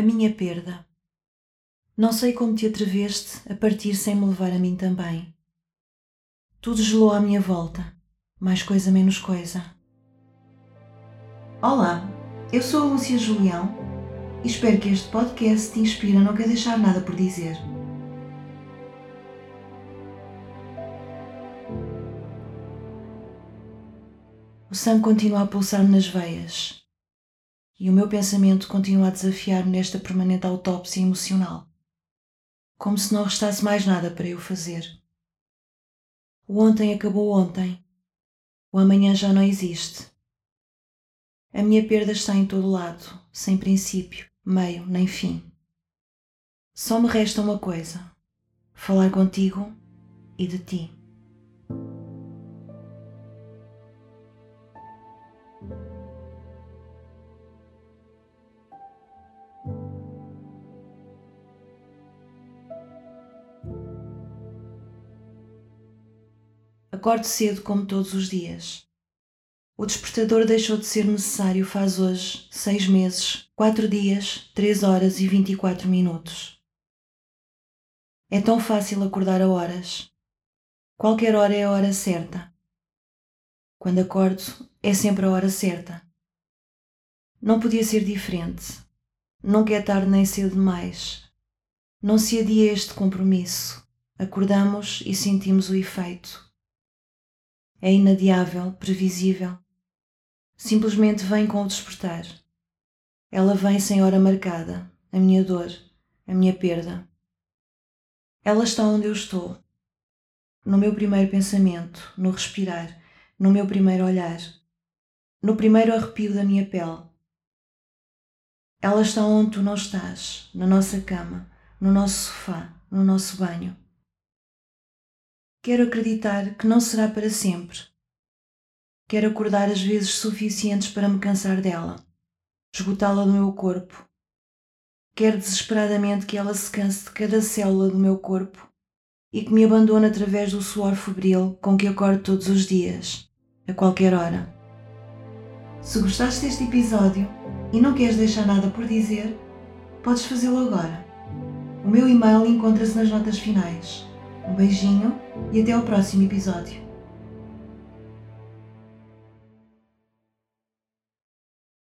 A minha perda. Não sei como te atreveste a partir sem me levar a mim também. Tudo gelou à minha volta, mais coisa menos coisa. Olá, eu sou a Lúcia Julião e espero que este podcast te inspire a não quer deixar nada por dizer. O sangue continua a pulsar nas veias e o meu pensamento continua a desafiar-me nesta permanente autópsia emocional, como se não restasse mais nada para eu fazer. O ontem acabou ontem, o amanhã já não existe. A minha perda está em todo lado, sem princípio, meio nem fim. Só me resta uma coisa: falar contigo e de ti. Acordo cedo como todos os dias. O despertador deixou de ser necessário faz hoje seis meses, quatro dias, três horas e vinte e quatro minutos. É tão fácil acordar a horas. Qualquer hora é a hora certa. Quando acordo, é sempre a hora certa. Não podia ser diferente. Nunca é tarde nem cedo demais. Não se adia este compromisso. Acordamos e sentimos o efeito. É inadiável, previsível. Simplesmente vem com o despertar. Ela vem sem hora marcada, a minha dor, a minha perda. Ela está onde eu estou, no meu primeiro pensamento, no respirar, no meu primeiro olhar, no primeiro arrepio da minha pele. Ela está onde tu não estás, na nossa cama, no nosso sofá, no nosso banho. Quero acreditar que não será para sempre. Quero acordar as vezes suficientes para me cansar dela, esgotá-la do meu corpo. Quero desesperadamente que ela se canse de cada célula do meu corpo e que me abandone através do suor febril com que acordo todos os dias, a qualquer hora. Se gostaste deste episódio e não queres deixar nada por dizer, podes fazê-lo agora. O meu e-mail encontra-se nas notas finais. Um beijinho e até ao próximo episódio.